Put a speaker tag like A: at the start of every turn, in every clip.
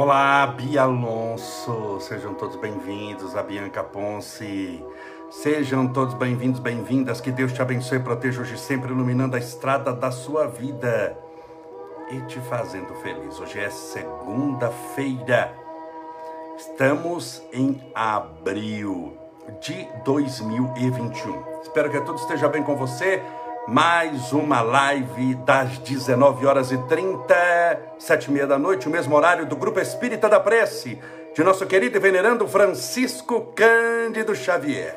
A: Olá, Bia Alonso, sejam todos bem-vindos, a Bianca Ponce. Sejam todos bem-vindos, bem-vindas. Que Deus te abençoe e proteja hoje sempre, iluminando a estrada da sua vida e te fazendo feliz. Hoje é segunda-feira. Estamos em abril de 2021. Espero que tudo esteja bem com você. Mais uma live das 19 horas e 30, sete e meia da noite, o mesmo horário do Grupo Espírita da Prece, de nosso querido e venerando Francisco Cândido Xavier.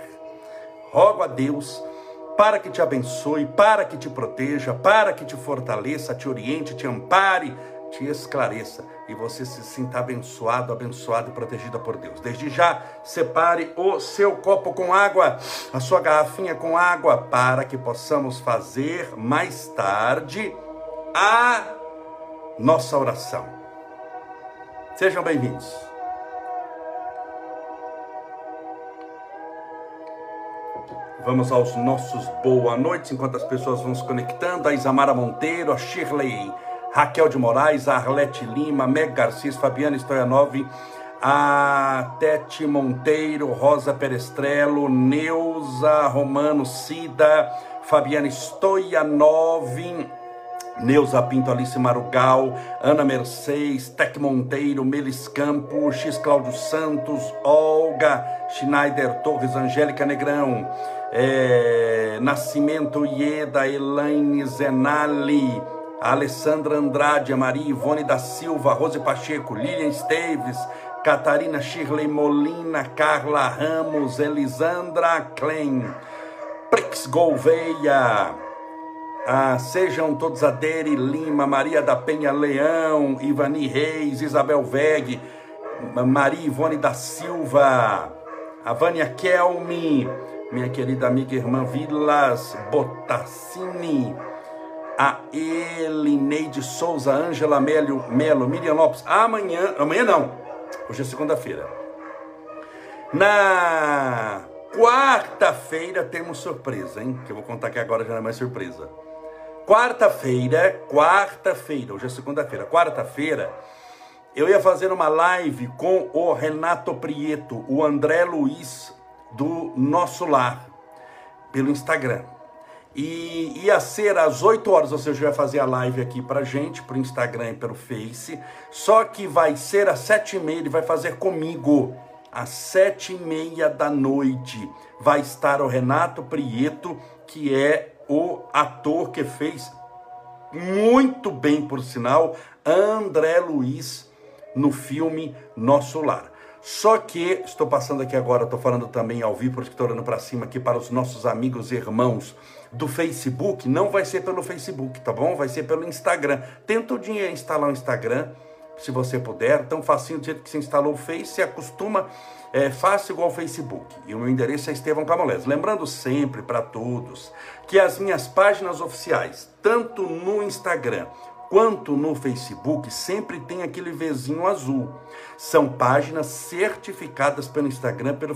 A: Rogo a Deus para que te abençoe, para que te proteja, para que te fortaleça, te oriente, te ampare, te esclareça e você se sinta abençoado, abençoado e protegido por Deus. Desde já, separe o seu copo com água, a sua garrafinha com água, para que possamos fazer mais tarde a nossa oração. Sejam bem-vindos. Vamos aos nossos boa noite, enquanto as pessoas vão se conectando. A Isamara Monteiro, a Shirley, Raquel de Moraes, Arlete Lima, Meg Garcia, Fabiana Stoianov, a Tete Monteiro, Rosa Perestrelo, Neuza Romano Cida, Fabiana Stoianov, Neuza Pinto, Alice Marugal, Ana Mercedes, Tec Monteiro, Melis Campo, X Cláudio Santos, Olga, Schneider Torres, Angélica Negrão, é, Nascimento Ieda, Elaine Zenali, Alessandra Andrade, Maria Ivone da Silva, Rose Pacheco, Lilian Esteves, Catarina Shirley Molina, Carla Ramos, Elisandra Klein, Prix Gouveia, ah, sejam todos Adere Lima, Maria da Penha Leão, Ivani Reis, Isabel Veg, Maria Ivone da Silva, a Vânia Kelmi, minha querida amiga irmã Vilas Botassini, a Elineide Souza, Ângela Melo, Melo, Miriam Lopes. Amanhã, amanhã não, hoje é segunda-feira. Na quarta-feira temos surpresa, hein? Que eu vou contar que agora já não é mais surpresa. Quarta-feira, quarta-feira, hoje é segunda-feira, quarta-feira, eu ia fazer uma live com o Renato Prieto, o André Luiz do Nosso Lar, pelo Instagram. E ia ser às 8 horas, ou seja, vai fazer a live aqui pra gente, pro Instagram e pelo Face. Só que vai ser às 7 e meia, ele vai fazer comigo. Às sete e meia da noite vai estar o Renato Prieto, que é o ator que fez muito bem, por sinal, André Luiz no filme Nosso Lar. Só que estou passando aqui agora, estou falando também ao vivo, porque estou olhando para cima aqui para os nossos amigos e irmãos do Facebook. Não vai ser pelo Facebook, tá bom? Vai ser pelo Instagram. Tenta o dia instalar o Instagram, se você puder. Tão facinho do jeito que você instalou o Face, se acostuma, é fácil igual o Facebook. E o meu endereço é Estevão Camolés. Lembrando sempre para todos que as minhas páginas oficiais, tanto no Instagram quanto no Facebook, sempre tem aquele Vzinho azul. São páginas certificadas pelo Instagram pelo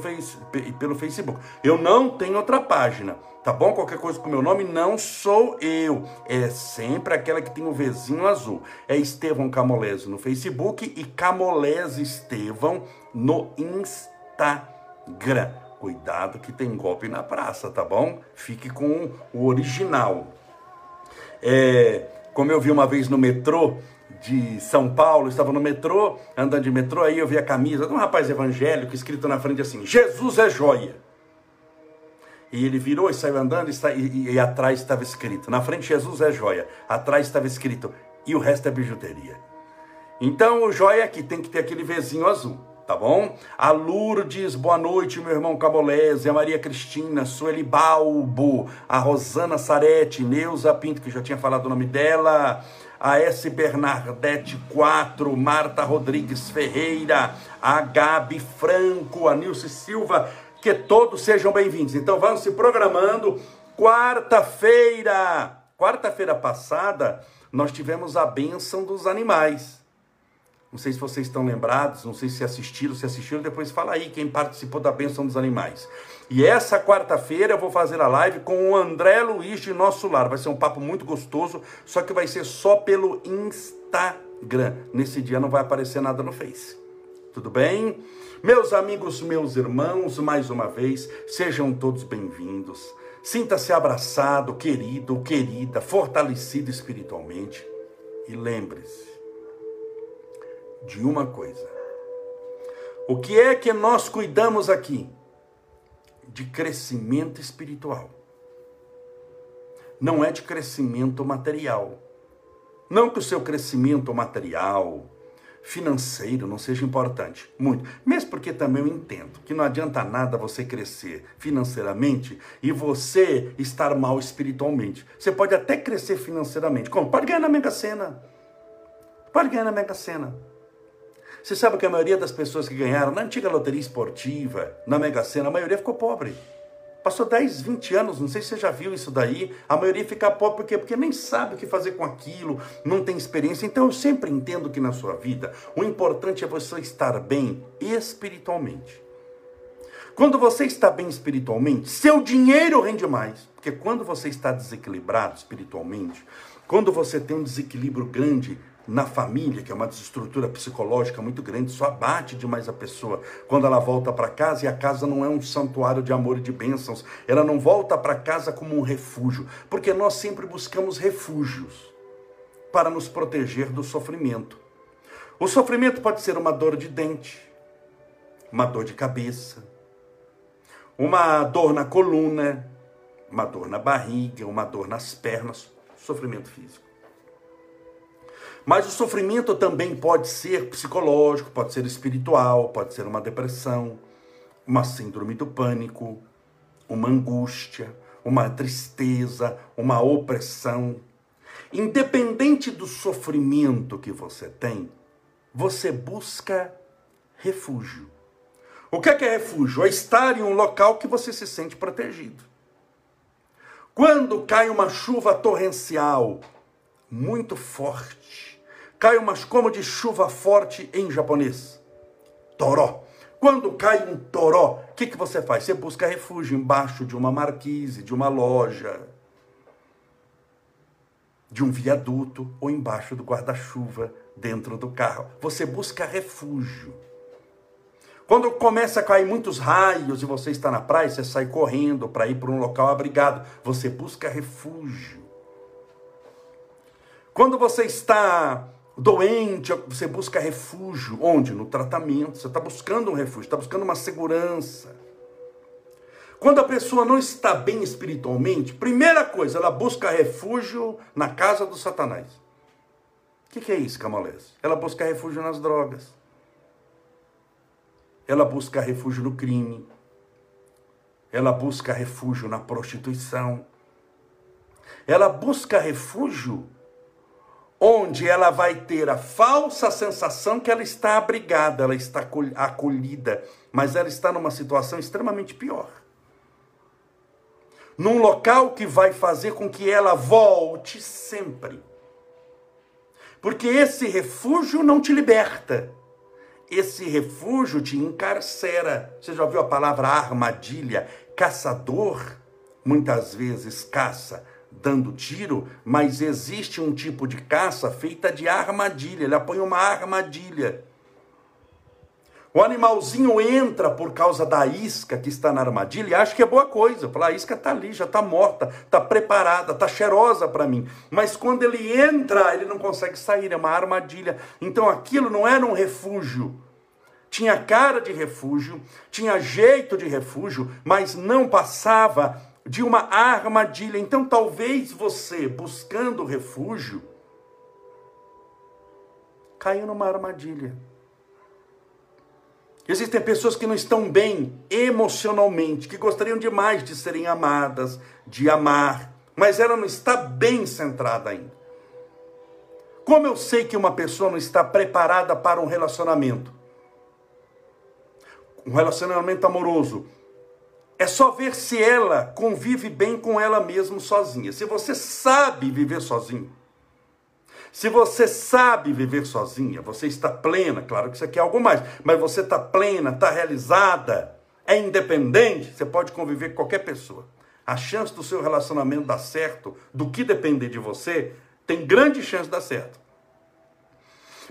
A: e pelo Facebook. Eu não tenho outra página, tá bom? Qualquer coisa com meu nome não sou eu. É sempre aquela que tem o Vzinho azul. É Estevão Camolese no Facebook e Camolese Estevão no Instagram. Cuidado que tem golpe na praça, tá bom? Fique com o original. É, como eu vi uma vez no metrô de São Paulo, estava no metrô, andando de metrô, aí eu vi a camisa de um rapaz evangélico escrito na frente assim: Jesus é joia. E ele virou e saiu andando e, e, e atrás estava escrito: na frente Jesus é joia, atrás estava escrito: e o resto é bijuteria. Então o joia aqui tem que ter aquele vezinho azul tá bom? A Lourdes, boa noite, meu irmão Cabolese, a Maria Cristina, Sueli Balbo, a Rosana Sarete, Neuza Pinto, que já tinha falado o nome dela, a S. Bernardete 4, Marta Rodrigues Ferreira, a Gabi Franco, a Nilce Silva, que todos sejam bem-vindos. Então vamos se programando. Quarta-feira, quarta-feira passada, nós tivemos a bênção dos animais. Não sei se vocês estão lembrados, não sei se assistiram, se assistiram, depois fala aí quem participou da bênção dos animais. E essa quarta-feira eu vou fazer a live com o André Luiz de Nosso Lar. Vai ser um papo muito gostoso, só que vai ser só pelo Instagram. nesse dia não vai aparecer nada no Face. Tudo bem? Meus amigos, meus irmãos, mais uma vez, sejam todos bem-vindos. Sinta-se abraçado, querido, querida, fortalecido espiritualmente. E lembre-se de uma coisa: o que é que nós cuidamos aqui? De crescimento espiritual. Não é de crescimento material. Não que o seu crescimento material, financeiro não seja importante, muito. Mesmo porque também eu entendo que não adianta nada você crescer financeiramente e você estar mal espiritualmente. Você pode até crescer financeiramente. Como? Pode ganhar na Mega Sena. Pode ganhar na Mega Sena. Você sabe que a maioria das pessoas que ganharam na antiga loteria esportiva, na Mega Sena, a maioria ficou pobre. Passou 10, 20 anos, não sei se você já viu isso daí. A maioria fica pobre por quê? Porque nem sabe o que fazer com aquilo, não tem experiência. Então eu sempre entendo que na sua vida o importante é você estar bem espiritualmente. Quando você está bem espiritualmente, seu dinheiro rende mais. Porque quando você está desequilibrado espiritualmente, quando você tem um desequilíbrio grande na família, que é uma desestrutura psicológica muito grande, isso abate demais a pessoa. Quando ela volta para casa e a casa não é um santuário de amor e de bênçãos, ela não volta para casa como um refúgio, porque nós sempre buscamos refúgios para nos proteger do sofrimento. O sofrimento pode ser uma dor de dente, uma dor de cabeça, uma dor na coluna, uma dor na barriga, uma dor nas pernas, sofrimento físico. Mas o sofrimento também pode ser psicológico, pode ser espiritual, pode ser uma depressão, uma síndrome do pânico, uma angústia, uma tristeza, uma opressão. Independente do sofrimento que você tem, você busca refúgio. O que é, que é refúgio? É estar em um local que você se sente protegido. Quando cai uma chuva torrencial muito forte, cai umas como de chuva forte em japonês. Toró. Quando cai um toró, o que, que você faz? Você busca refúgio embaixo de uma marquise, de uma loja, de um viaduto ou embaixo do guarda-chuva, dentro do carro. Você busca refúgio. Quando começa a cair muitos raios e você está na praia, você sai correndo para ir para um local abrigado. Você busca refúgio. Quando você está doente, você busca refúgio. Onde? No tratamento. Você está buscando um refúgio, está buscando uma segurança. Quando a pessoa não está bem espiritualmente, primeira coisa, ela busca refúgio na casa do Satanás. O que, que, é isso, Camolés? Ela busca refúgio nas drogas. Ela busca refúgio no crime. Ela busca refúgio na prostituição. Ela busca refúgio onde ela vai ter a falsa sensação que ela está abrigada, ela está acolhida, mas ela está numa situação extremamente pior. Num local que vai fazer com que ela volte sempre. Porque esse refúgio não te liberta. Esse refúgio te encarcera. Você já ouviu a palavra armadilha? Caçador muitas vezes caça dando tiro, mas existe um tipo de caça feita de armadilha. Ele põe uma armadilha. O animalzinho entra por causa da isca que está na armadilha e acha que é boa coisa. Fala, a isca está ali, já está morta, está preparada, está cheirosa para mim. Mas quando ele entra, ele não consegue sair, é uma armadilha. Então aquilo não era um refúgio. Tinha cara de refúgio, tinha jeito de refúgio, mas não passava de uma armadilha. Então, talvez você, buscando refúgio, caiu numa armadilha. Existem pessoas que não estão bem emocionalmente, que gostariam demais de serem amadas, de amar, mas ela não está bem centrada ainda. Como eu sei que uma pessoa não está preparada para um relacionamento? Um relacionamento amoroso é só ver se ela convive bem com ela mesma sozinha. Se você sabe viver sozinho, se você sabe viver sozinha, você está plena, claro que isso aqui é algo mais, mas você está plena, está realizada, é independente, você pode conviver com qualquer pessoa. A chance do seu relacionamento dar certo, do que depender de você, tem grande chance de dar certo.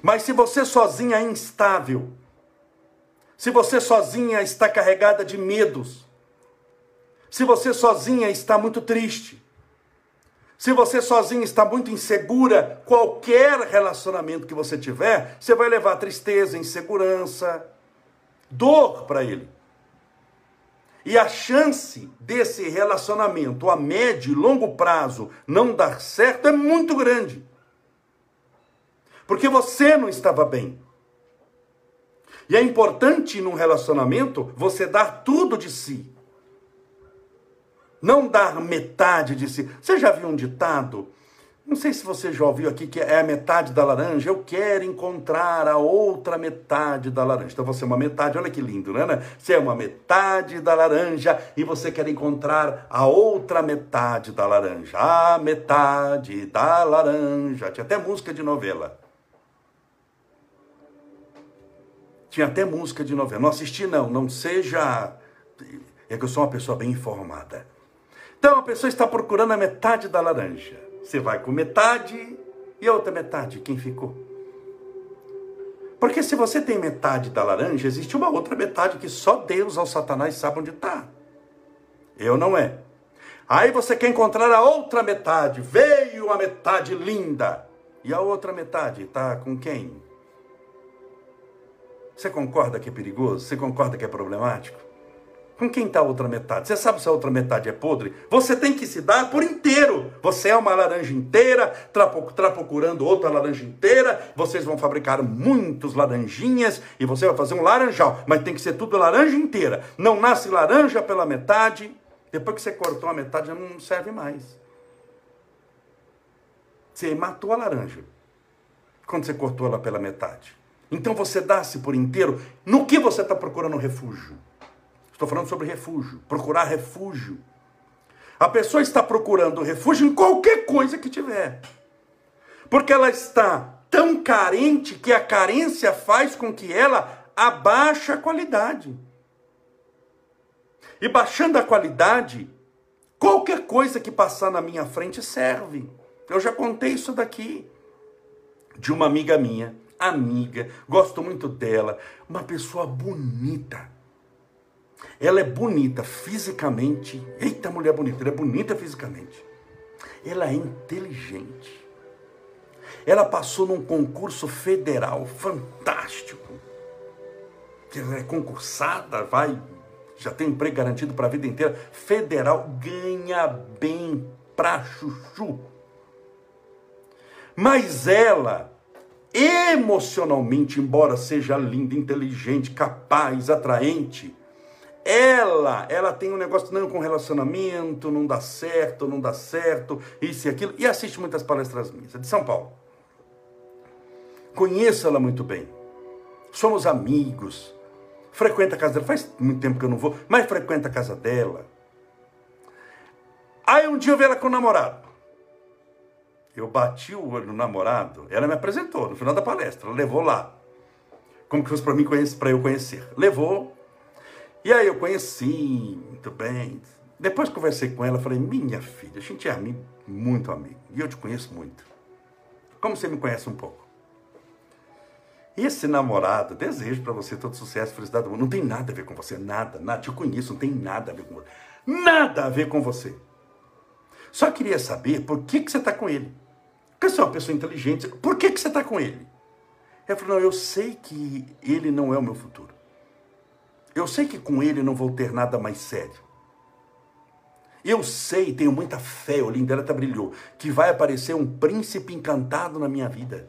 A: Mas se você sozinha é instável, se você sozinha está carregada de medos, se você sozinha está muito triste, se você sozinha está muito insegura, qualquer relacionamento que você tiver, você vai levar tristeza, insegurança, dor para ele. E a chance desse relacionamento a médio e longo prazo não dar certo é muito grande. Porque você não estava bem. E é importante num relacionamento você dar tudo de si. Não dar metade de si. Você já viu um ditado? Não sei se você já ouviu aqui que é a metade da laranja. Eu quero encontrar a outra metade da laranja. Então você é uma metade, olha que lindo, né? Você é uma metade da laranja e você quer encontrar a outra metade da laranja. A metade da laranja. Tinha até música de novela. Tinha até música de novela. Não assisti, não. Não seja. É que eu sou uma pessoa bem informada. Então a pessoa está procurando a metade da laranja. Você vai com metade e a outra metade, quem ficou? Porque se você tem metade da laranja, existe uma outra metade que só Deus ou Satanás sabe onde está. Eu não é. Aí você quer encontrar a outra metade. Veio a metade linda. E a outra metade está com quem? Você concorda que é perigoso? Você concorda que é problemático? Com quem está a outra metade? Você sabe se a outra metade é podre? Você tem que se dar por inteiro. Você é uma laranja inteira, está procurando outra laranja inteira. Vocês vão fabricar muitos laranjinhas e você vai fazer um laranjal. Mas tem que ser tudo laranja inteira. Não nasce laranja pela metade. Depois que você cortou a metade, já não serve mais. Você matou a laranja quando você cortou ela pela metade. Então você dá-se por inteiro. No que você está procurando refúgio? Estou falando sobre refúgio, procurar refúgio. A pessoa está procurando refúgio em qualquer coisa que tiver. Porque ela está tão carente que a carência faz com que ela abaixe a qualidade. E baixando a qualidade, qualquer coisa que passar na minha frente serve. Eu já contei isso daqui de uma amiga minha, amiga, gosto muito dela, uma pessoa bonita ela é bonita fisicamente. Eita, mulher bonita, ela é bonita fisicamente. Ela é inteligente. Ela passou num concurso federal fantástico. Ela é concursada, vai, já tem emprego garantido para a vida inteira. Federal ganha bem pra chuchu. Mas ela, emocionalmente, embora seja linda, inteligente, capaz, atraente, ela, ela tem um negócio não com relacionamento, não dá certo, não dá certo, isso e aquilo, e assiste muitas palestras minhas, é de São Paulo. Conheço ela muito bem. Somos amigos. Frequenta a casa dela, faz muito tempo que eu não vou, mas frequenta a casa dela. Aí um dia eu vi ela com o namorado. Eu bati o olho no namorado, ela me apresentou no final da palestra, ela levou lá. Como que fosse para mim para eu conhecer. Levou, e aí eu conheci, muito bem. Depois conversei com ela, falei, minha filha, a gente é amigo, muito amigo. E eu te conheço muito. Como você me conhece um pouco? Esse namorado, desejo para você todo sucesso, felicidade do mundo. Não tem nada a ver com você, nada, nada. Te conheço, não tem nada a ver com você. Nada a ver com você. Só queria saber por que, que você está com ele. Porque você é uma pessoa inteligente, por que, que você está com ele? Ela falou, não, eu sei que ele não é o meu futuro. Eu sei que com ele não vou ter nada mais sério. Eu sei, tenho muita fé, o olhinho dela até brilhou, que vai aparecer um príncipe encantado na minha vida.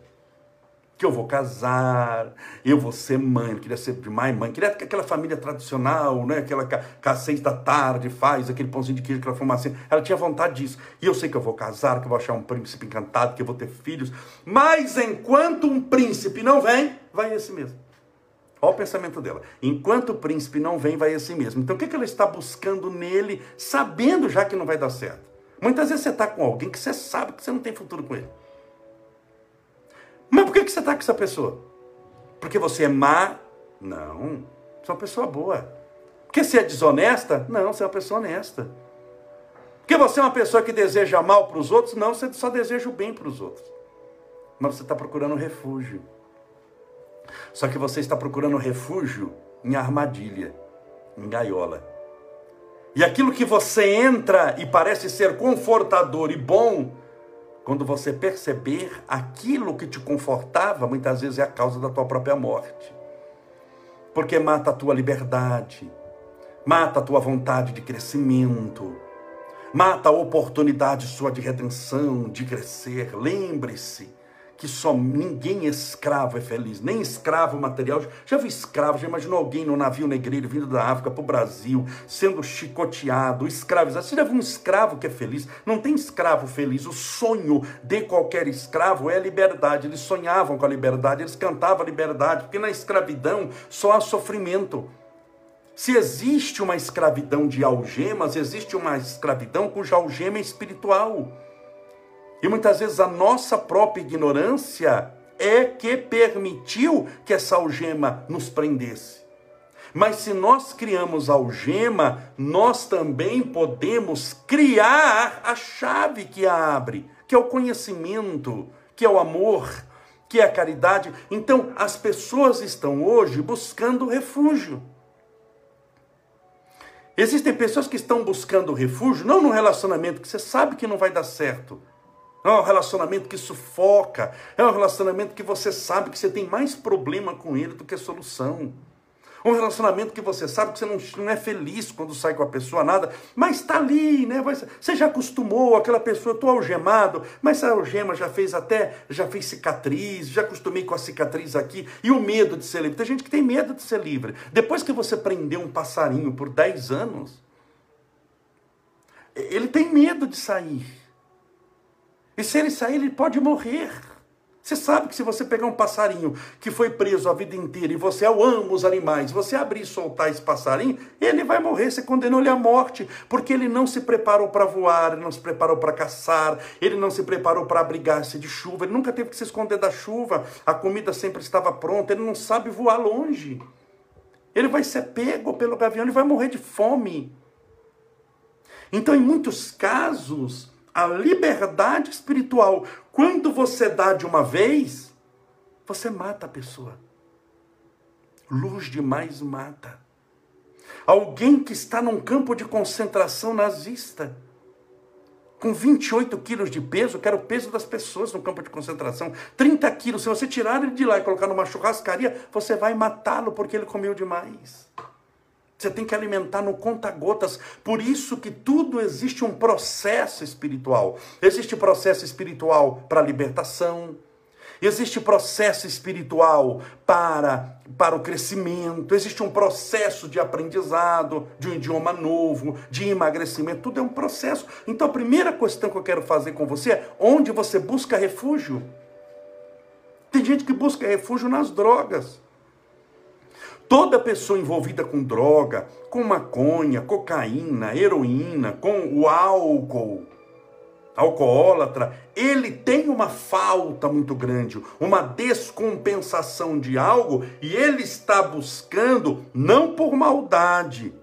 A: Que eu vou casar, eu vou ser mãe, queria ser mãe, mãe, queria aquela família tradicional, né? Aquela que seis da tarde faz aquele pãozinho de queijo, aquela fumacinha. Ela tinha vontade disso. E eu sei que eu vou casar, que eu vou achar um príncipe encantado, que eu vou ter filhos. Mas enquanto um príncipe não vem, vai esse mesmo. Olha o pensamento dela. Enquanto o príncipe não vem, vai assim mesmo. Então o que, que ela está buscando nele, sabendo já que não vai dar certo? Muitas vezes você está com alguém que você sabe que você não tem futuro com ele. Mas por que, que você está com essa pessoa? Porque você é má? Não. Você é uma pessoa boa. Porque você é desonesta? Não, você é uma pessoa honesta. Porque você é uma pessoa que deseja mal para os outros? Não, você só deseja o bem para os outros. Mas você está procurando refúgio. Só que você está procurando refúgio em armadilha, em gaiola. E aquilo que você entra e parece ser confortador e bom, quando você perceber aquilo que te confortava, muitas vezes é a causa da tua própria morte. Porque mata a tua liberdade, mata a tua vontade de crescimento, mata a oportunidade sua de redenção, de crescer. Lembre-se que só ninguém escravo é feliz, nem escravo material. Já viu escravo? Já imaginou alguém no navio negreiro vindo da África para o Brasil, sendo chicoteado, escravizado? Você já viu um escravo que é feliz? Não tem escravo feliz. O sonho de qualquer escravo é a liberdade. Eles sonhavam com a liberdade, eles cantavam a liberdade, porque na escravidão só há sofrimento. Se existe uma escravidão de algemas, existe uma escravidão cuja algema é espiritual. E muitas vezes a nossa própria ignorância é que permitiu que essa algema nos prendesse. Mas se nós criamos algema, nós também podemos criar a chave que a abre, que é o conhecimento, que é o amor, que é a caridade. Então, as pessoas estão hoje buscando refúgio. Existem pessoas que estão buscando refúgio, não num relacionamento que você sabe que não vai dar certo. É um relacionamento que sufoca, é um relacionamento que você sabe que você tem mais problema com ele do que solução. Um relacionamento que você sabe que você não, não é feliz quando sai com a pessoa, nada, mas está ali, né? Você já acostumou, aquela pessoa, estou algemado, mas a algema já fez até, já fez cicatriz, já acostumei com a cicatriz aqui, e o medo de ser livre. Tem gente que tem medo de ser livre. Depois que você prendeu um passarinho por 10 anos, ele tem medo de sair. E se ele sair, ele pode morrer. Você sabe que se você pegar um passarinho que foi preso a vida inteira e você ama os animais, você abrir e soltar esse passarinho, ele vai morrer, você condenou ele à morte, porque ele não se preparou para voar, ele não se preparou para caçar, ele não se preparou para abrigar-se de chuva, ele nunca teve que se esconder da chuva, a comida sempre estava pronta, ele não sabe voar longe. Ele vai ser pego pelo gavião, ele vai morrer de fome. Então, em muitos casos, a liberdade espiritual, quando você dá de uma vez, você mata a pessoa. Luz demais mata. Alguém que está num campo de concentração nazista, com 28 quilos de peso, que era o peso das pessoas no campo de concentração, 30 quilos, se você tirar ele de lá e colocar numa churrascaria, você vai matá-lo porque ele comeu demais. Você tem que alimentar no conta-gotas. Por isso que tudo existe um processo espiritual. Existe processo espiritual para libertação. Existe processo espiritual para, para o crescimento, existe um processo de aprendizado, de um idioma novo, de emagrecimento, tudo é um processo. Então a primeira questão que eu quero fazer com você é onde você busca refúgio. Tem gente que busca refúgio nas drogas. Toda pessoa envolvida com droga, com maconha, cocaína, heroína, com o álcool, alcoólatra, ele tem uma falta muito grande, uma descompensação de algo e ele está buscando não por maldade,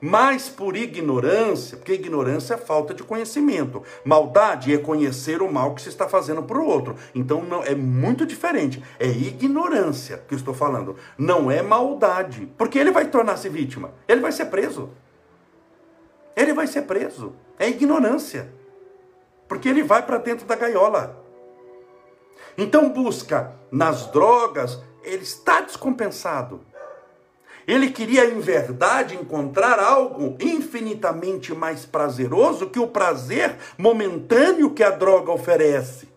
A: mas por ignorância, porque ignorância é falta de conhecimento. Maldade é conhecer o mal que se está fazendo para o outro. Então não é muito diferente. É ignorância que estou falando. Não é maldade. Porque ele vai tornar-se vítima. Ele vai ser preso. Ele vai ser preso. É ignorância. Porque ele vai para dentro da gaiola. Então busca nas drogas, ele está descompensado. Ele queria, em verdade, encontrar algo infinitamente mais prazeroso que o prazer momentâneo que a droga oferece.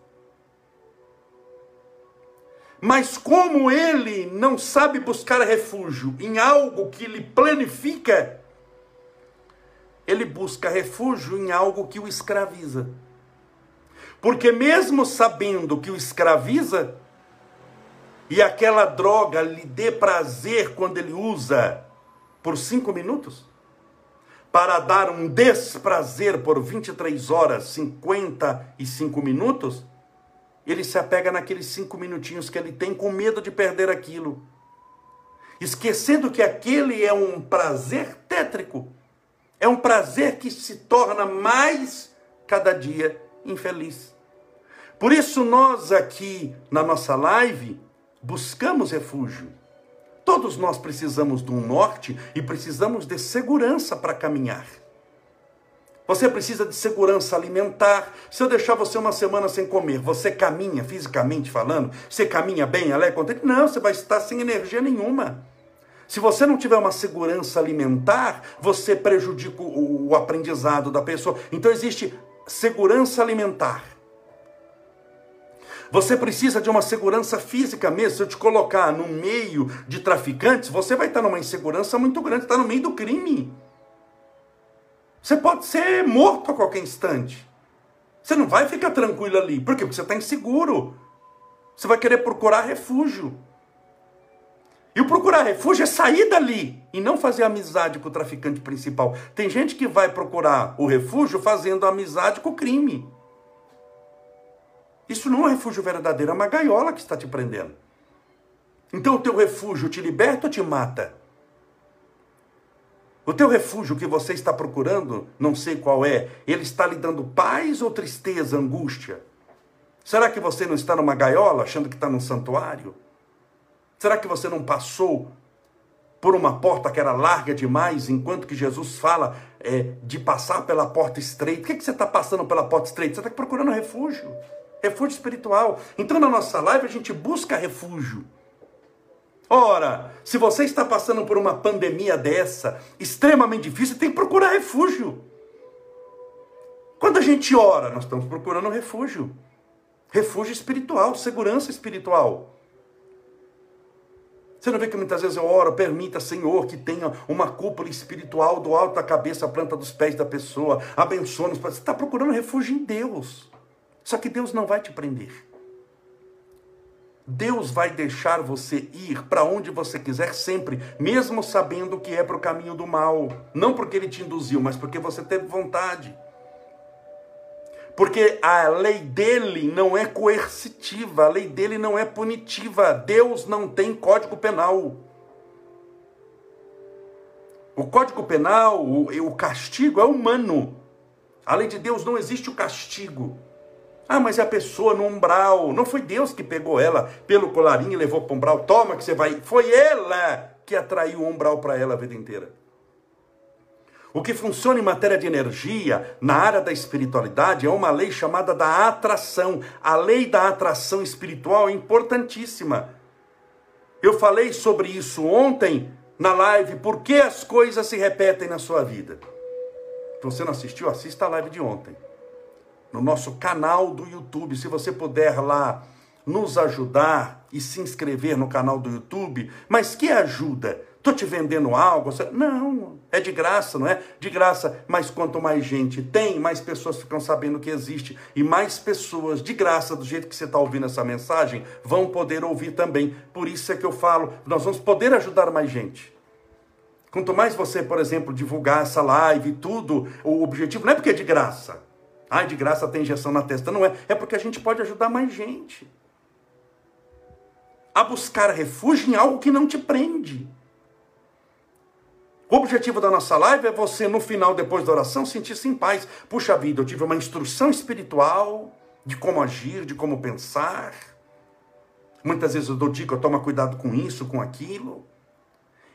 A: Mas como ele não sabe buscar refúgio em algo que lhe planifica, ele busca refúgio em algo que o escraviza. Porque mesmo sabendo que o escraviza, e aquela droga lhe dê prazer quando ele usa por cinco minutos, para dar um desprazer por 23 horas, 55 minutos, ele se apega naqueles cinco minutinhos que ele tem com medo de perder aquilo, esquecendo que aquele é um prazer tétrico, é um prazer que se torna mais cada dia infeliz. Por isso, nós aqui na nossa live, buscamos refúgio. Todos nós precisamos de um norte e precisamos de segurança para caminhar. Você precisa de segurança alimentar. Se eu deixar você uma semana sem comer, você caminha fisicamente falando? Você caminha bem, alegre, contente? Não, você vai estar sem energia nenhuma. Se você não tiver uma segurança alimentar, você prejudica o, o aprendizado da pessoa. Então existe segurança alimentar. Você precisa de uma segurança física mesmo. Se eu te colocar no meio de traficantes, você vai estar numa insegurança muito grande, está no meio do crime. Você pode ser morto a qualquer instante. Você não vai ficar tranquilo ali. Por quê? Porque você está inseguro. Você vai querer procurar refúgio. E o procurar refúgio é sair dali e não fazer amizade com o traficante principal. Tem gente que vai procurar o refúgio fazendo amizade com o crime. Isso não é um refúgio verdadeiro, é uma gaiola que está te prendendo. Então o teu refúgio te liberta ou te mata? O teu refúgio que você está procurando, não sei qual é, ele está lhe dando paz ou tristeza, angústia? Será que você não está numa gaiola achando que está num santuário? Será que você não passou por uma porta que era larga demais, enquanto que Jesus fala é, de passar pela porta estreita? Por que, que você está passando pela porta estreita? Você está procurando refúgio, refúgio espiritual. Então, na nossa live, a gente busca refúgio. Ora, se você está passando por uma pandemia dessa, extremamente difícil, tem que procurar refúgio. Quando a gente ora, nós estamos procurando refúgio. Refúgio espiritual, segurança espiritual. Você não vê que muitas vezes eu oro, permita, Senhor, que tenha uma cúpula espiritual do alto da cabeça à planta dos pés da pessoa, abençoa-nos. Você está procurando refúgio em Deus. Só que Deus não vai te prender. Deus vai deixar você ir para onde você quiser sempre, mesmo sabendo que é para o caminho do mal. Não porque ele te induziu, mas porque você teve vontade. Porque a lei dele não é coercitiva, a lei dele não é punitiva. Deus não tem código penal. O código penal, o, o castigo é humano. A lei de Deus não existe o castigo. Ah, mas é a pessoa no umbral. Não foi Deus que pegou ela pelo colarinho e levou para o umbral. Toma que você vai. Foi ela que atraiu o umbral para ela a vida inteira. O que funciona em matéria de energia, na área da espiritualidade, é uma lei chamada da atração. A lei da atração espiritual é importantíssima. Eu falei sobre isso ontem na live, por que as coisas se repetem na sua vida. Se você não assistiu, assista a live de ontem no nosso canal do YouTube. Se você puder lá nos ajudar e se inscrever no canal do YouTube, mas que ajuda? Estou te vendendo algo? Não, é de graça, não é? De graça, mas quanto mais gente tem, mais pessoas ficam sabendo que existe. E mais pessoas, de graça, do jeito que você está ouvindo essa mensagem, vão poder ouvir também. Por isso é que eu falo, nós vamos poder ajudar mais gente. Quanto mais você, por exemplo, divulgar essa live e tudo, o objetivo não é porque é de graça. Ai, de graça tem injeção na testa. Não é. É porque a gente pode ajudar mais gente. A buscar refúgio em algo que não te prende. O objetivo da nossa live é você, no final, depois da oração, sentir-se em paz. Puxa vida, eu tive uma instrução espiritual de como agir, de como pensar. Muitas vezes eu dou dica, toma cuidado com isso, com aquilo.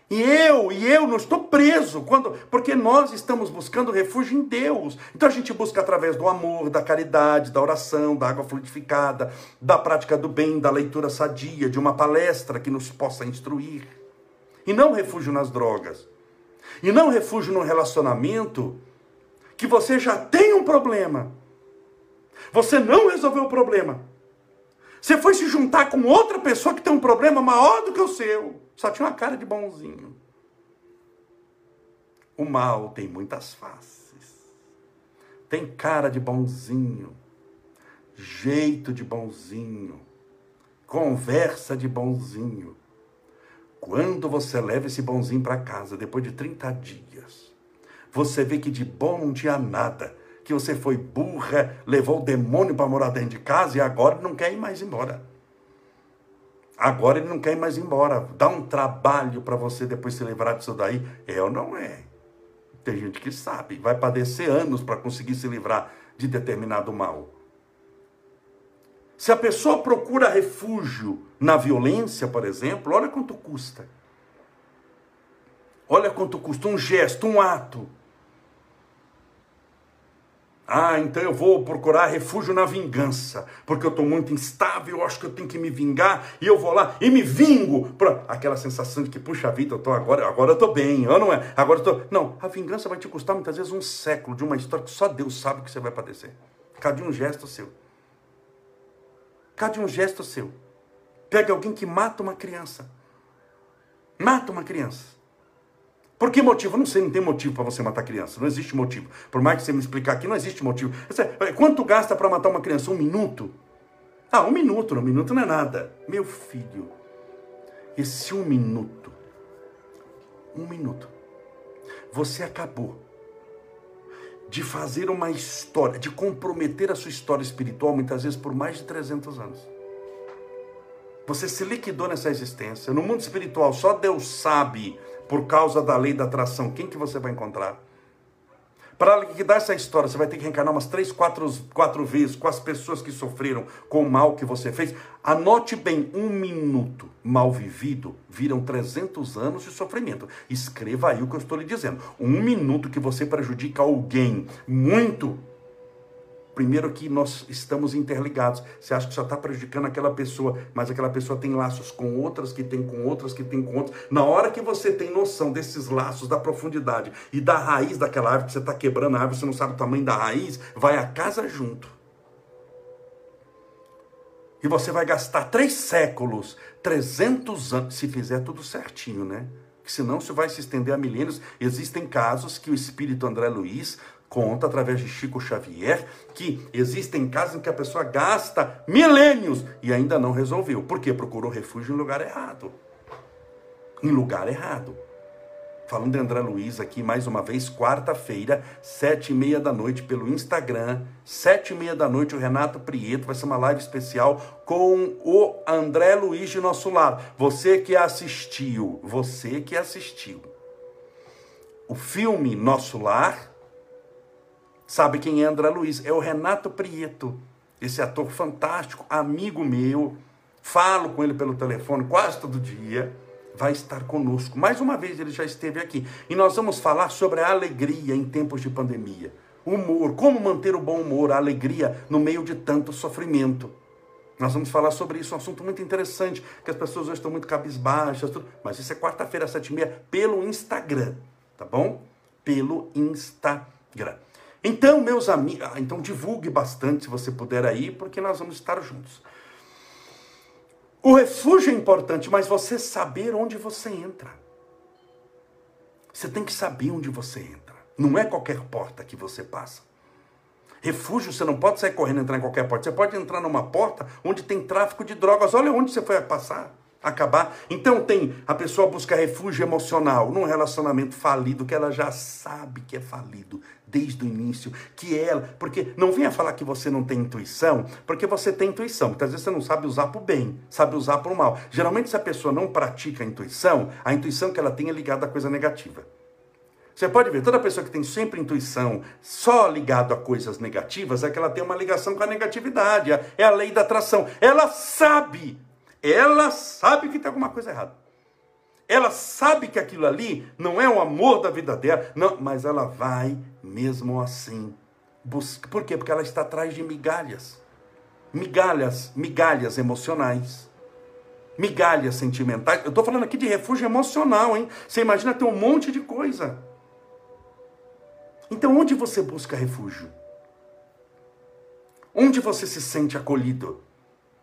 A: E eu, e eu não estou preso, quando, porque nós estamos buscando refúgio em Deus. Então a gente busca através do amor, da caridade, da oração, da água fluidificada, da prática do bem, da leitura sadia, de uma palestra que nos possa instruir. E não refúgio nas drogas. E não refúgio no relacionamento que você já tem um problema. Você não resolveu o problema. Você foi se juntar com outra pessoa que tem um problema maior do que o seu. Só tinha uma cara de bonzinho. O mal tem muitas faces. Tem cara de bonzinho, jeito de bonzinho, conversa de bonzinho. Quando você leva esse bonzinho para casa, depois de 30 dias, você vê que de bom não tinha nada, que você foi burra, levou o demônio para morar dentro de casa e agora não quer ir mais embora. Agora ele não quer ir mais embora. Dá um trabalho para você depois se livrar disso daí. É ou não é? Tem gente que sabe. Vai padecer anos para conseguir se livrar de determinado mal. Se a pessoa procura refúgio na violência, por exemplo, olha quanto custa. Olha quanto custa um gesto, um ato. Ah, então eu vou procurar refúgio na vingança, porque eu estou muito instável, eu acho que eu tenho que me vingar, e eu vou lá e me vingo. Pra... Aquela sensação de que, puxa vida, eu tô agora, agora eu estou bem, eu não é? Agora eu tô... Não, a vingança vai te custar muitas vezes um século de uma história que só Deus sabe que você vai padecer. Cadê um gesto seu? Cadê um gesto seu? Pega alguém que mata uma criança. Mata uma criança. Por que motivo? Não sei, não tem motivo para você matar criança. Não existe motivo. Por mais que você me explicar aqui, não existe motivo. É, quanto gasta para matar uma criança? Um minuto? Ah, um minuto. Um minuto não é nada. Meu filho, esse um minuto, um minuto, você acabou de fazer uma história, de comprometer a sua história espiritual, muitas vezes por mais de 300 anos. Você se liquidou nessa existência. No mundo espiritual, só Deus sabe por causa da lei da atração, quem que você vai encontrar? Para liquidar essa história, você vai ter que reencarnar umas três, quatro, quatro vezes com as pessoas que sofreram com o mal que você fez. Anote bem, um minuto mal vivido viram 300 anos de sofrimento. Escreva aí o que eu estou lhe dizendo. Um minuto que você prejudica alguém muito Primeiro que nós estamos interligados. Você acha que só está prejudicando aquela pessoa, mas aquela pessoa tem laços com outras, que tem com outras, que tem com outras. Na hora que você tem noção desses laços, da profundidade e da raiz daquela árvore, que você está quebrando a árvore, você não sabe o tamanho da raiz, vai a casa junto. E você vai gastar três séculos, 300 anos, se fizer tudo certinho, né? senão isso vai se estender a milênios. Existem casos que o espírito André Luiz conta através de Chico Xavier que existem casos em que a pessoa gasta milênios e ainda não resolveu. Por quê? Procurou refúgio em lugar errado. Em lugar errado. Falando de André Luiz aqui mais uma vez, quarta-feira, sete e meia da noite pelo Instagram, sete e meia da noite o Renato Prieto vai ser uma live especial com o André Luiz de nosso lado. Você que assistiu, você que assistiu o filme Nosso Lar, sabe quem é André Luiz? É o Renato Prieto, esse ator fantástico, amigo meu. Falo com ele pelo telefone quase todo dia. Vai estar conosco. Mais uma vez ele já esteve aqui. E nós vamos falar sobre a alegria em tempos de pandemia. Humor, como manter o bom humor, a alegria no meio de tanto sofrimento. Nós vamos falar sobre isso, um assunto muito interessante, que as pessoas hoje estão muito cabisbaixas, tudo. mas isso é quarta-feira, às sete e meia, pelo Instagram, tá bom? Pelo Instagram. Então, meus amigos, ah, então divulgue bastante se você puder aí, porque nós vamos estar juntos. O refúgio é importante, mas você saber onde você entra. Você tem que saber onde você entra. Não é qualquer porta que você passa. Refúgio, você não pode sair correndo e entrar em qualquer porta. Você pode entrar numa porta onde tem tráfico de drogas. Olha onde você foi passar acabar. Então tem a pessoa busca refúgio emocional num relacionamento falido que ela já sabe que é falido desde o início, que ela, porque não venha falar que você não tem intuição, porque você tem intuição. Muitas vezes você não sabe usar para o bem, sabe usar para o mal. Geralmente se a pessoa não pratica a intuição, a intuição que ela tem é ligada a coisa negativa. Você pode ver, toda pessoa que tem sempre intuição só ligado a coisas negativas é que ela tem uma ligação com a negatividade, é a lei da atração. Ela sabe ela sabe que tem alguma coisa errada. Ela sabe que aquilo ali não é o amor da vida dela, não, mas ela vai mesmo assim. Busca. Por quê? Porque ela está atrás de migalhas. Migalhas, migalhas emocionais. Migalhas sentimentais. Eu estou falando aqui de refúgio emocional, hein? Você imagina ter um monte de coisa. Então, onde você busca refúgio? Onde você se sente acolhido?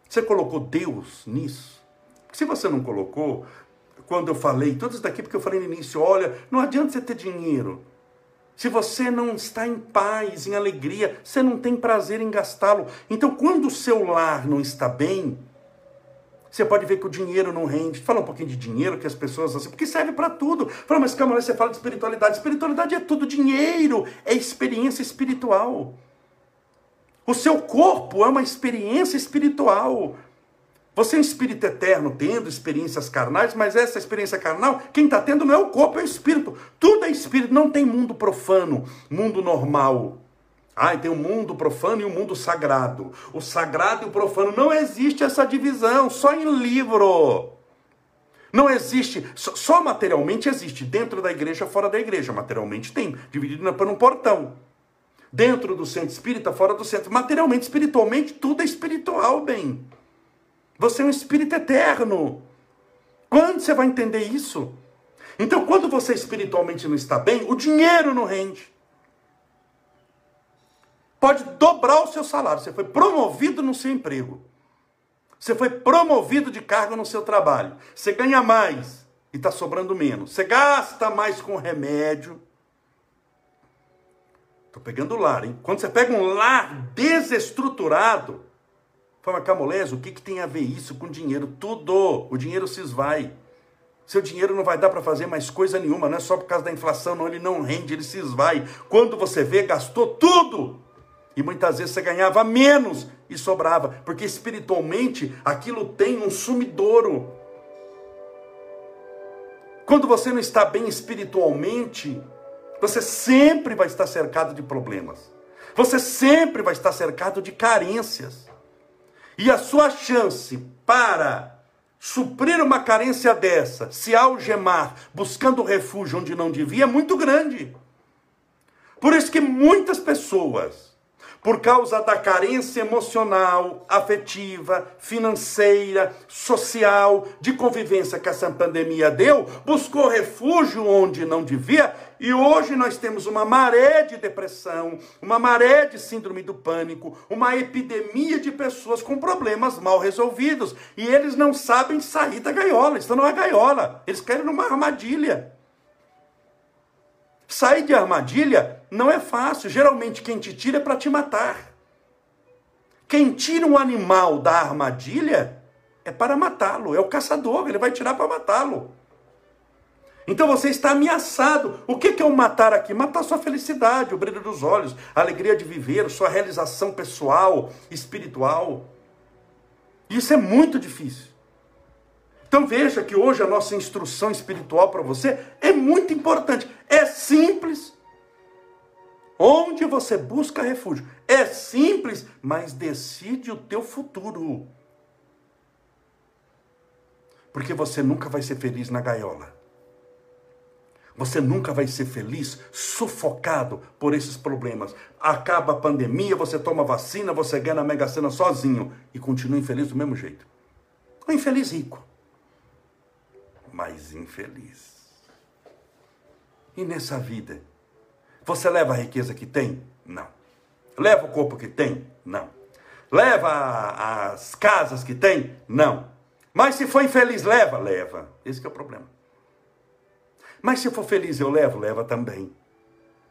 A: Você colocou Deus nisso? se você não colocou, quando eu falei, tudo isso daqui, porque eu falei no início, olha, não adianta você ter dinheiro. Se você não está em paz, em alegria, você não tem prazer em gastá-lo. Então, quando o seu lar não está bem, você pode ver que o dinheiro não rende. Fala um pouquinho de dinheiro, que as pessoas assim, porque serve para tudo. Fala, mas calma, você fala de espiritualidade. Espiritualidade é tudo dinheiro, é experiência espiritual. O seu corpo é uma experiência espiritual. Você é um espírito eterno, tendo experiências carnais, mas essa experiência carnal, quem está tendo não é o corpo, é o espírito. Tudo é espírito, não tem mundo profano, mundo normal. Ah, tem o um mundo profano e o um mundo sagrado. O sagrado e o profano não existe essa divisão, só em livro. Não existe, só materialmente existe dentro da igreja, fora da igreja. Materialmente tem, dividido por um portão. Dentro do centro espírita, fora do centro. Materialmente, espiritualmente, tudo é espiritual, bem. Você é um espírito eterno. Quando você vai entender isso? Então, quando você espiritualmente não está bem, o dinheiro não rende. Pode dobrar o seu salário. Você foi promovido no seu emprego. Você foi promovido de cargo no seu trabalho. Você ganha mais e está sobrando menos. Você gasta mais com remédio. Estou pegando o lar, hein? Quando você pega um lar desestruturado, fala, Camolés, o que, que tem a ver isso com dinheiro? Tudo. O dinheiro se esvai. Seu dinheiro não vai dar para fazer mais coisa nenhuma, não é só por causa da inflação, não, ele não rende, ele se esvai. Quando você vê, gastou tudo. E muitas vezes você ganhava menos e sobrava, porque espiritualmente aquilo tem um sumidouro. Quando você não está bem espiritualmente, você sempre vai estar cercado de problemas. Você sempre vai estar cercado de carências. E a sua chance para suprir uma carência dessa, se algemar, buscando refúgio onde não devia, é muito grande. Por isso que muitas pessoas por causa da carência emocional, afetiva, financeira, social, de convivência que essa pandemia deu, buscou refúgio onde não devia, e hoje nós temos uma maré de depressão, uma maré de síndrome do pânico, uma epidemia de pessoas com problemas mal resolvidos, e eles não sabem sair da gaiola, estão numa gaiola, eles querem numa armadilha. Sair de armadilha não é fácil. Geralmente quem te tira é para te matar. Quem tira um animal da armadilha é para matá-lo. É o caçador, ele vai tirar para matá-lo. Então você está ameaçado. O que é o matar aqui? Matar sua felicidade, o brilho dos olhos, a alegria de viver, sua realização pessoal, espiritual. Isso é muito difícil. Então veja que hoje a nossa instrução espiritual para você é muito importante. É simples. Onde você busca refúgio. É simples, mas decide o teu futuro. Porque você nunca vai ser feliz na gaiola. Você nunca vai ser feliz sufocado por esses problemas. Acaba a pandemia, você toma vacina, você ganha na Mega Sena sozinho e continua infeliz do mesmo jeito. Um infeliz rico mas infeliz. E nessa vida, você leva a riqueza que tem? Não. Leva o corpo que tem? Não. Leva as casas que tem? Não. Mas se for infeliz, leva? Leva. Esse é o problema. Mas se for feliz, eu levo? Leva também.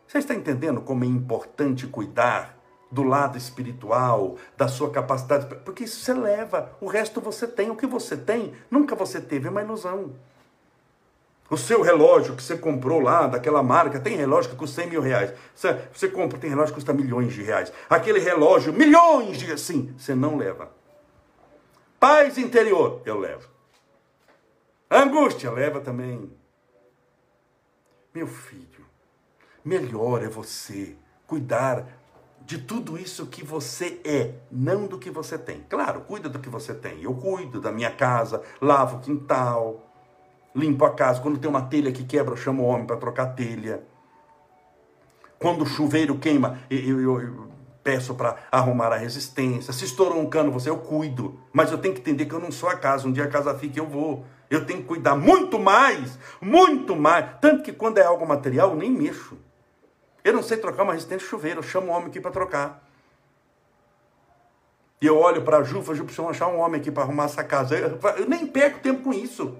A: Você está entendendo como é importante cuidar do lado espiritual, da sua capacidade? Porque isso você leva, o resto você tem. O que você tem, nunca você teve, é uma ilusão. O seu relógio que você comprou lá, daquela marca, tem relógio que custa 100 mil reais. Você, você compra, tem relógio que custa milhões de reais. Aquele relógio, milhões de sim, você não leva. Paz interior, eu levo. Angústia, leva também. Meu filho, melhor é você cuidar de tudo isso que você é, não do que você tem. Claro, cuida do que você tem. Eu cuido da minha casa, lavo o quintal, limpo a casa. Quando tem uma telha que quebra, eu chamo o homem para trocar a telha. Quando o chuveiro queima, eu, eu, eu peço para arrumar a resistência. Se estourou um cano, você eu cuido. Mas eu tenho que entender que eu não sou a casa. Um dia a casa fica, eu vou. Eu tenho que cuidar muito mais, muito mais. Tanto que quando é algo material, eu nem mexo. Eu não sei trocar uma resistência de chuveiro, eu chamo o homem aqui para trocar. E eu olho para a Ju, Ju, preciso achar um homem aqui para arrumar essa casa. Eu, eu nem perco tempo com isso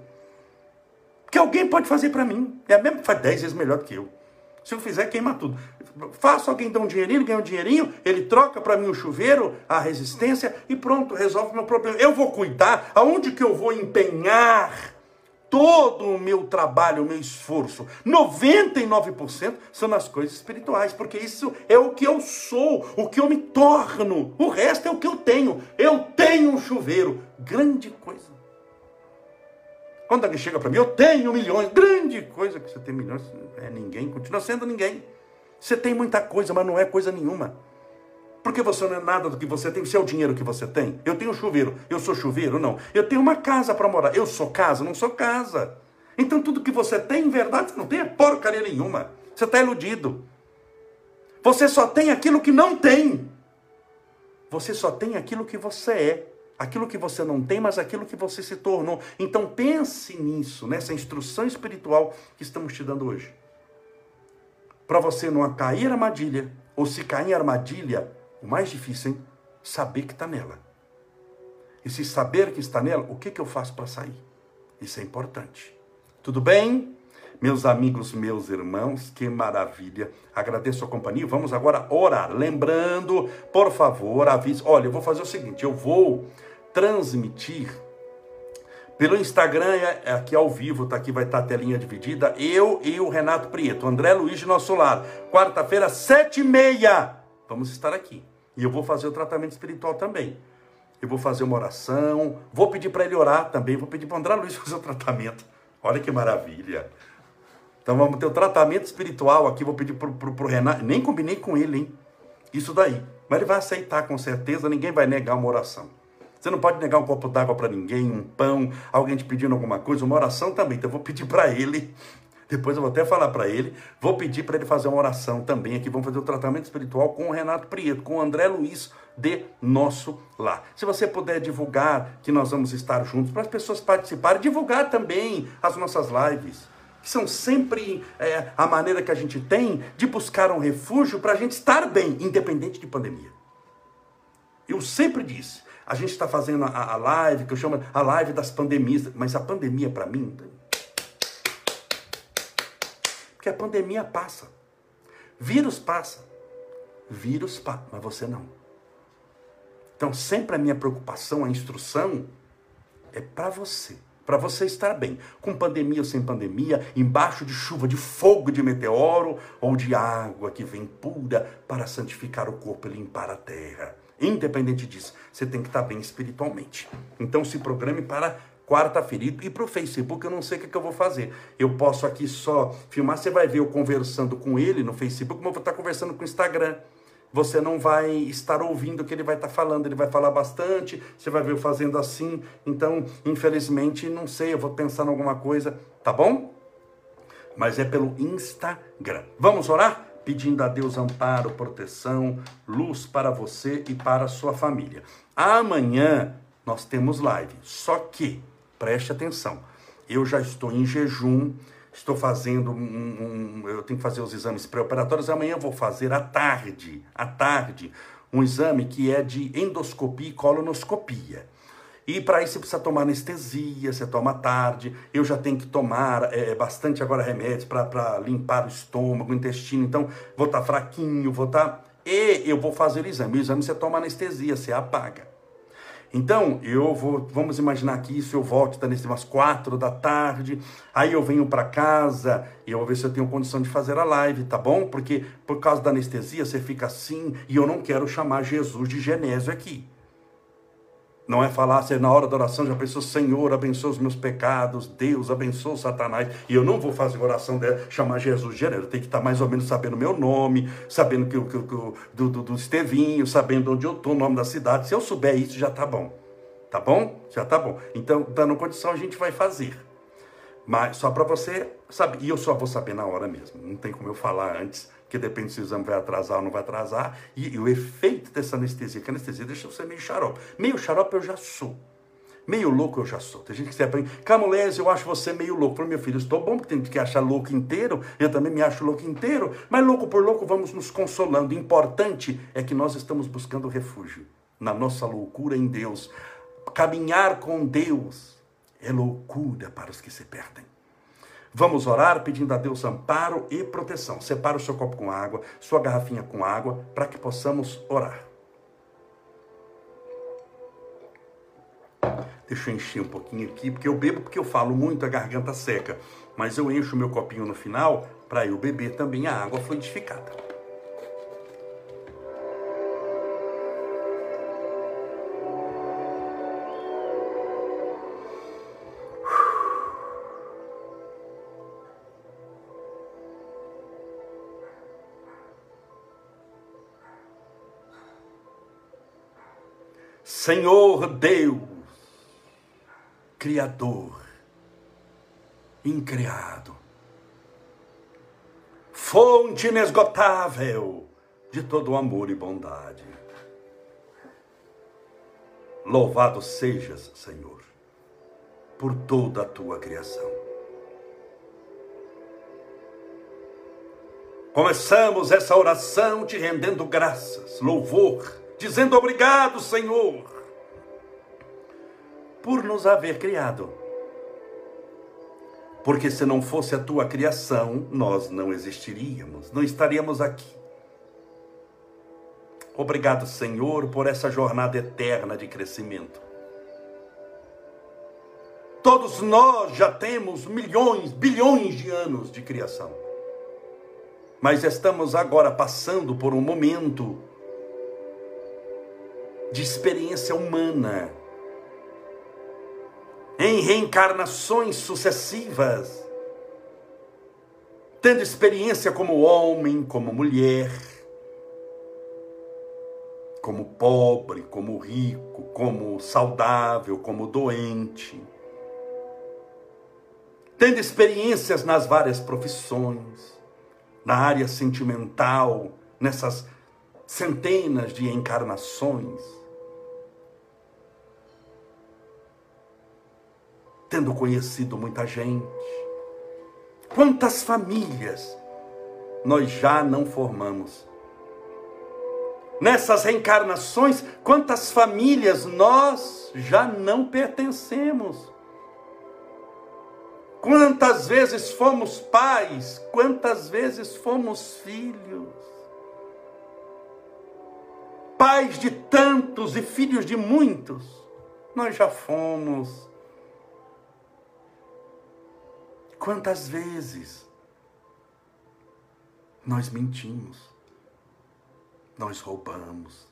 A: que alguém pode fazer para mim. É mesmo faz 10 vezes melhor do que eu. Se eu fizer, queima tudo. Faço alguém dar um dinheirinho, ganha um dinheirinho, ele troca para mim o chuveiro, a resistência e pronto, resolve o meu problema. Eu vou cuidar, aonde que eu vou empenhar todo o meu trabalho, o meu esforço? 99% são nas coisas espirituais, porque isso é o que eu sou, o que eu me torno. O resto é o que eu tenho. Eu tenho um chuveiro. Grande coisa. Quando alguém chega para mim, eu tenho milhões, grande coisa que você tem milhões, é ninguém, continua sendo ninguém. Você tem muita coisa, mas não é coisa nenhuma. Porque você não é nada do que você tem, você é o dinheiro que você tem. Eu tenho chuveiro, eu sou chuveiro? Não. Eu tenho uma casa para morar. Eu sou casa? Não sou casa. Então tudo que você tem, em verdade, não tem é porcaria nenhuma. Você está iludido. Você só tem aquilo que não tem. Você só tem aquilo que você é. Aquilo que você não tem, mas aquilo que você se tornou. Então pense nisso, nessa instrução espiritual que estamos te dando hoje. Para você não cair em armadilha, ou se cair em armadilha, o mais difícil, hein? Saber que está nela. E se saber que está nela, o que, que eu faço para sair? Isso é importante. Tudo bem? Meus amigos, meus irmãos, que maravilha. Agradeço a companhia. Vamos agora orar. Lembrando, por favor, avise. Olha, eu vou fazer o seguinte: eu vou transmitir pelo Instagram, é, é aqui ao vivo, tá aqui, vai estar tá a telinha dividida. Eu e o Renato Prieto, André Luiz de Nosso Lar. Quarta-feira, sete e meia. Vamos estar aqui. E eu vou fazer o tratamento espiritual também. Eu vou fazer uma oração, vou pedir para ele orar também, vou pedir para André Luiz fazer o tratamento. Olha que maravilha. Então vamos ter o tratamento espiritual aqui, vou pedir para o Renato, nem combinei com ele, hein? Isso daí. Mas ele vai aceitar com certeza, ninguém vai negar uma oração. Você não pode negar um copo d'água para ninguém, um pão, alguém te pedindo alguma coisa, uma oração também. Então eu vou pedir para ele, depois eu vou até falar para ele, vou pedir para ele fazer uma oração também aqui. Vamos fazer o tratamento espiritual com o Renato Prieto, com o André Luiz de Nosso Lar. Se você puder divulgar que nós vamos estar juntos, para as pessoas participarem, divulgar também as nossas lives são sempre é, a maneira que a gente tem de buscar um refúgio para a gente estar bem, independente de pandemia. Eu sempre disse, a gente está fazendo a, a, live, que eu chamo a live das pandemias, mas a pandemia para mim. Porque a pandemia passa. Vírus passa. Vírus passa, mas você não. Então, sempre a minha preocupação, a instrução é para você para você estar bem, com pandemia ou sem pandemia, embaixo de chuva de fogo de meteoro ou de água que vem pura para santificar o corpo e limpar a terra. Independente disso, você tem que estar bem espiritualmente. Então se programe para quarta-feira. E para o Facebook eu não sei o que, que, eu vou fazer. Eu posso aqui só filmar, você vai ver eu conversando com ele no Facebook, mas eu vou estar conversando com o Instagram você não vai estar ouvindo o que ele vai estar falando, ele vai falar bastante, você vai ver eu fazendo assim, então, infelizmente, não sei, eu vou pensar em alguma coisa, tá bom? Mas é pelo Instagram. Vamos orar? Pedindo a Deus amparo, proteção, luz para você e para a sua família. Amanhã nós temos live, só que, preste atenção, eu já estou em jejum, estou fazendo um, um, eu tenho que fazer os exames pré-operatórios, amanhã vou fazer à tarde, à tarde, um exame que é de endoscopia e colonoscopia. E para isso você precisa tomar anestesia, você toma tarde. Eu já tenho que tomar é, bastante agora remédios para limpar o estômago, o intestino. Então, vou estar tá fraquinho, vou estar. Tá... E eu vou fazer o exame. O exame você toma anestesia, você apaga. Então, eu vou, vamos imaginar que isso eu volte tá nesse umas quatro da tarde, aí eu venho para casa e eu vou ver se eu tenho condição de fazer a live, tá bom? Porque por causa da anestesia você fica assim e eu não quero chamar Jesus de Genésio aqui. Não é falar, se na hora da oração já pensou, Senhor, abençoa os meus pecados, Deus abençoa Satanás. E eu não vou fazer oração dela, chamar Jesus de gênero. Tem que estar mais ou menos sabendo meu nome, sabendo que, que, que, do, do, do Estevinho, sabendo onde eu estou, o nome da cidade. Se eu souber isso, já está bom. Tá bom? Já está bom. Então, dando condição, a gente vai fazer. Mas só para você saber. E eu só vou saber na hora mesmo. Não tem como eu falar antes que depende se o exame vai atrasar ou não vai atrasar, e, e o efeito dessa anestesia, que a anestesia deixa você meio xarope. Meio xarope eu já sou. Meio louco eu já sou. Tem gente que se aprende, Camulés, eu acho você meio louco. Falei, meu filho, estou bom, porque tem que achar louco inteiro, eu também me acho louco inteiro, mas louco por louco vamos nos consolando. O importante é que nós estamos buscando refúgio na nossa loucura em Deus. Caminhar com Deus é loucura para os que se perdem. Vamos orar pedindo a Deus amparo e proteção. Separa o seu copo com água, sua garrafinha com água, para que possamos orar. Deixa eu encher um pouquinho aqui, porque eu bebo porque eu falo muito, a garganta seca. Mas eu encho meu copinho no final para eu beber também a água fluidificada. Senhor Deus, Criador, incriado, fonte inesgotável de todo amor e bondade. Louvado sejas, Senhor, por toda a tua criação. Começamos essa oração te rendendo graças, louvor, dizendo obrigado, Senhor, por nos haver criado. Porque se não fosse a tua criação, nós não existiríamos, não estaríamos aqui. Obrigado, Senhor, por essa jornada eterna de crescimento. Todos nós já temos milhões, bilhões de anos de criação. Mas estamos agora passando por um momento de experiência humana, em reencarnações sucessivas, tendo experiência como homem, como mulher, como pobre, como rico, como saudável, como doente. Tendo experiências nas várias profissões, na área sentimental, nessas centenas de encarnações. Tendo conhecido muita gente. Quantas famílias nós já não formamos? nessas reencarnações, quantas famílias nós já não pertencemos. Quantas vezes fomos pais, quantas vezes fomos filhos. Pais de tantos e filhos de muitos, nós já fomos. Quantas vezes nós mentimos? nós roubamos.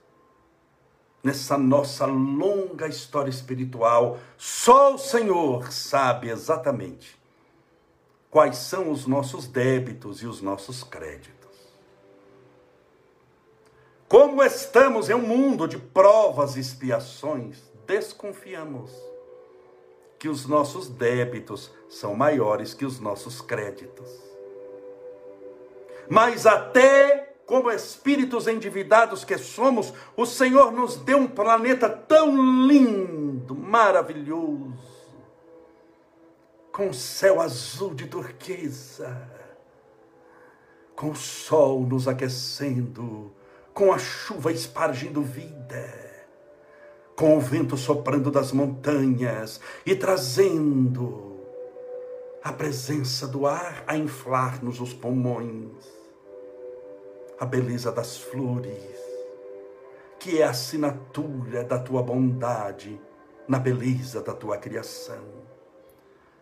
A: Nessa nossa longa história espiritual, só o Senhor sabe exatamente quais são os nossos débitos e os nossos créditos. Como estamos em um mundo de provas e expiações, desconfiamos que os nossos débitos são maiores que os nossos créditos. Mas até como espíritos endividados que somos, o Senhor nos deu um planeta tão lindo, maravilhoso, com o céu azul de turquesa, com o sol nos aquecendo, com a chuva espargindo vida, com o vento soprando das montanhas e trazendo a presença do ar a inflar-nos os pulmões. A beleza das flores, que é a assinatura da tua bondade na beleza da tua criação,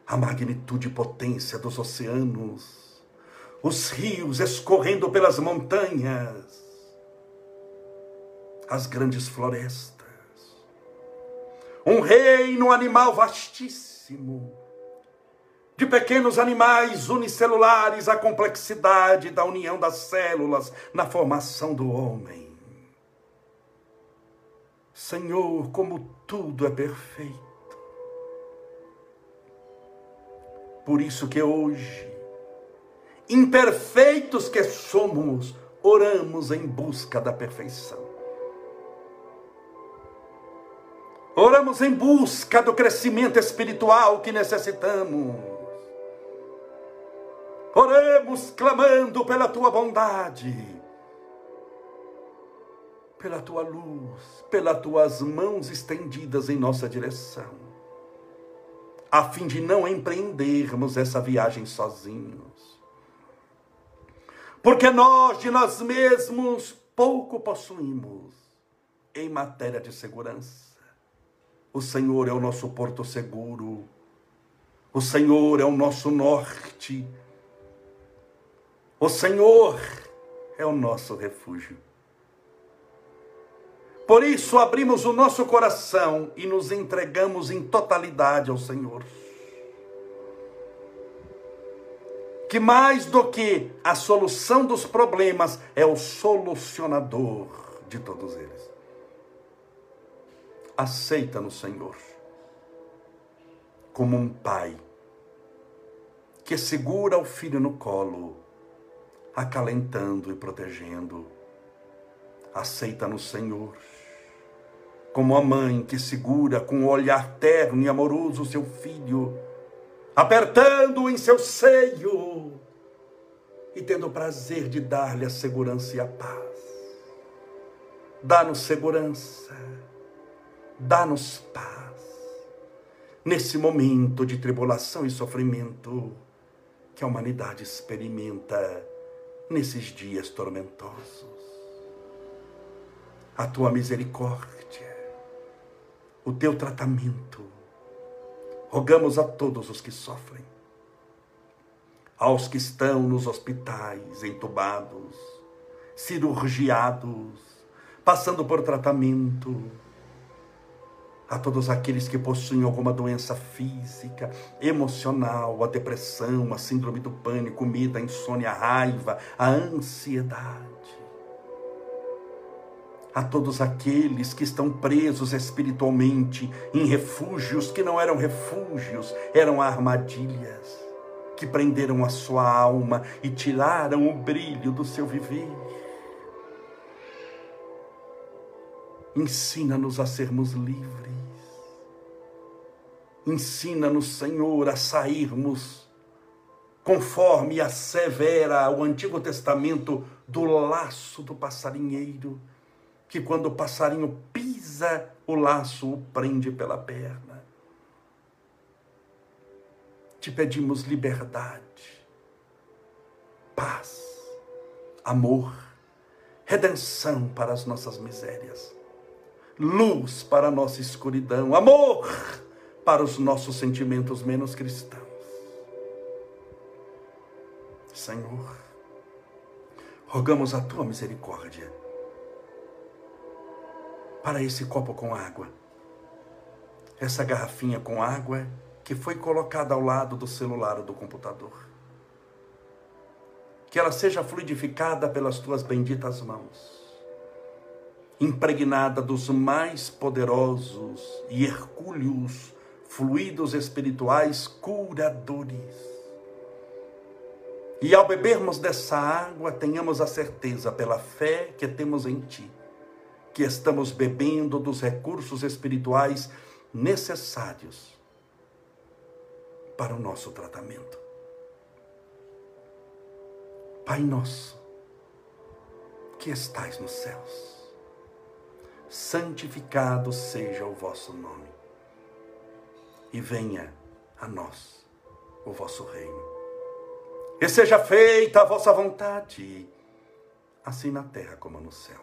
A: a magnitude e potência dos oceanos, os rios escorrendo pelas montanhas, as grandes florestas, um reino animal vastíssimo, de pequenos animais unicelulares à complexidade da união das células na formação do homem. Senhor, como tudo é perfeito. Por isso que hoje, imperfeitos que somos, oramos em busca da perfeição. Oramos em busca do crescimento espiritual que necessitamos. Oremos clamando pela tua bondade, pela tua luz, pelas tuas mãos estendidas em nossa direção, a fim de não empreendermos essa viagem sozinhos. Porque nós de nós mesmos pouco possuímos em matéria de segurança. O Senhor é o nosso porto seguro. O Senhor é o nosso norte o Senhor é o nosso refúgio. Por isso abrimos o nosso coração e nos entregamos em totalidade ao Senhor. Que mais do que a solução dos problemas é o solucionador de todos eles. Aceita no Senhor como um pai que segura o filho no colo, acalentando e protegendo. Aceita no Senhor como a mãe que segura com um olhar terno e amoroso seu filho, apertando-o em seu seio e tendo o prazer de dar-lhe a segurança e a paz. Dá-nos segurança, dá-nos paz. Nesse momento de tribulação e sofrimento que a humanidade experimenta nesses dias tormentosos. A tua misericórdia, o teu tratamento, rogamos a todos os que sofrem, aos que estão nos hospitais, entubados, cirurgiados, passando por tratamento, a todos aqueles que possuem alguma doença física, emocional, a depressão, a síndrome do pânico, o medo, a insônia, a raiva, a ansiedade. A todos aqueles que estão presos espiritualmente em refúgios que não eram refúgios, eram armadilhas que prenderam a sua alma e tiraram o brilho do seu viver. Ensina-nos a sermos livres. Ensina-nos, Senhor, a sairmos conforme assevera o Antigo Testamento do laço do passarinheiro, que quando o passarinho pisa, o laço o prende pela perna. Te pedimos liberdade, paz, amor, redenção para as nossas misérias luz para a nossa escuridão, amor para os nossos sentimentos menos cristãos. Senhor, rogamos a tua misericórdia para esse copo com água, essa garrafinha com água que foi colocada ao lado do celular ou do computador. Que ela seja fluidificada pelas tuas benditas mãos impregnada dos mais poderosos e hercúleos fluidos espirituais curadores. E ao bebermos dessa água, tenhamos a certeza, pela fé que temos em Ti, que estamos bebendo dos recursos espirituais necessários para o nosso tratamento. Pai nosso, que estais nos céus santificado seja o vosso nome. E venha a nós o vosso reino. E seja feita a vossa vontade, assim na terra como no céu.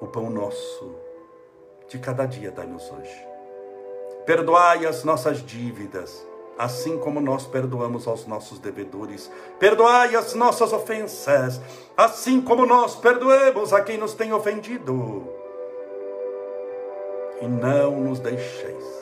A: O pão nosso de cada dia dai-nos hoje. Perdoai as nossas dívidas, assim como nós perdoamos aos nossos devedores. Perdoai as nossas ofensas, assim como nós perdoamos a quem nos tem ofendido e não nos deixeis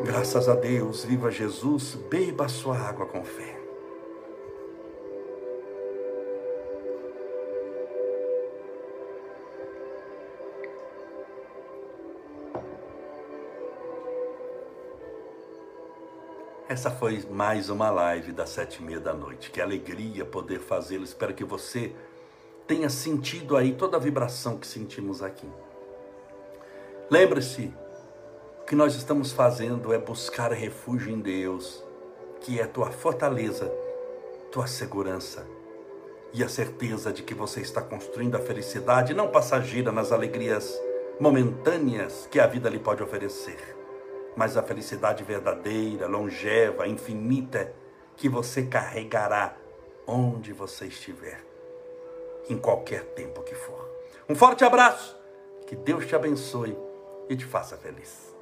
A: Graças a Deus, viva Jesus, beba a sua água com fé. Essa foi mais uma live das sete e meia da noite. Que alegria poder fazê-lo. Espero que você tenha sentido aí toda a vibração que sentimos aqui. Lembre-se, que nós estamos fazendo é buscar refúgio em Deus, que é tua fortaleza, tua segurança e a certeza de que você está construindo a felicidade não passageira nas alegrias momentâneas que a vida lhe pode oferecer, mas a felicidade verdadeira, longeva, infinita, que você carregará onde você estiver, em qualquer tempo que for. Um forte abraço, que Deus te abençoe e te faça feliz.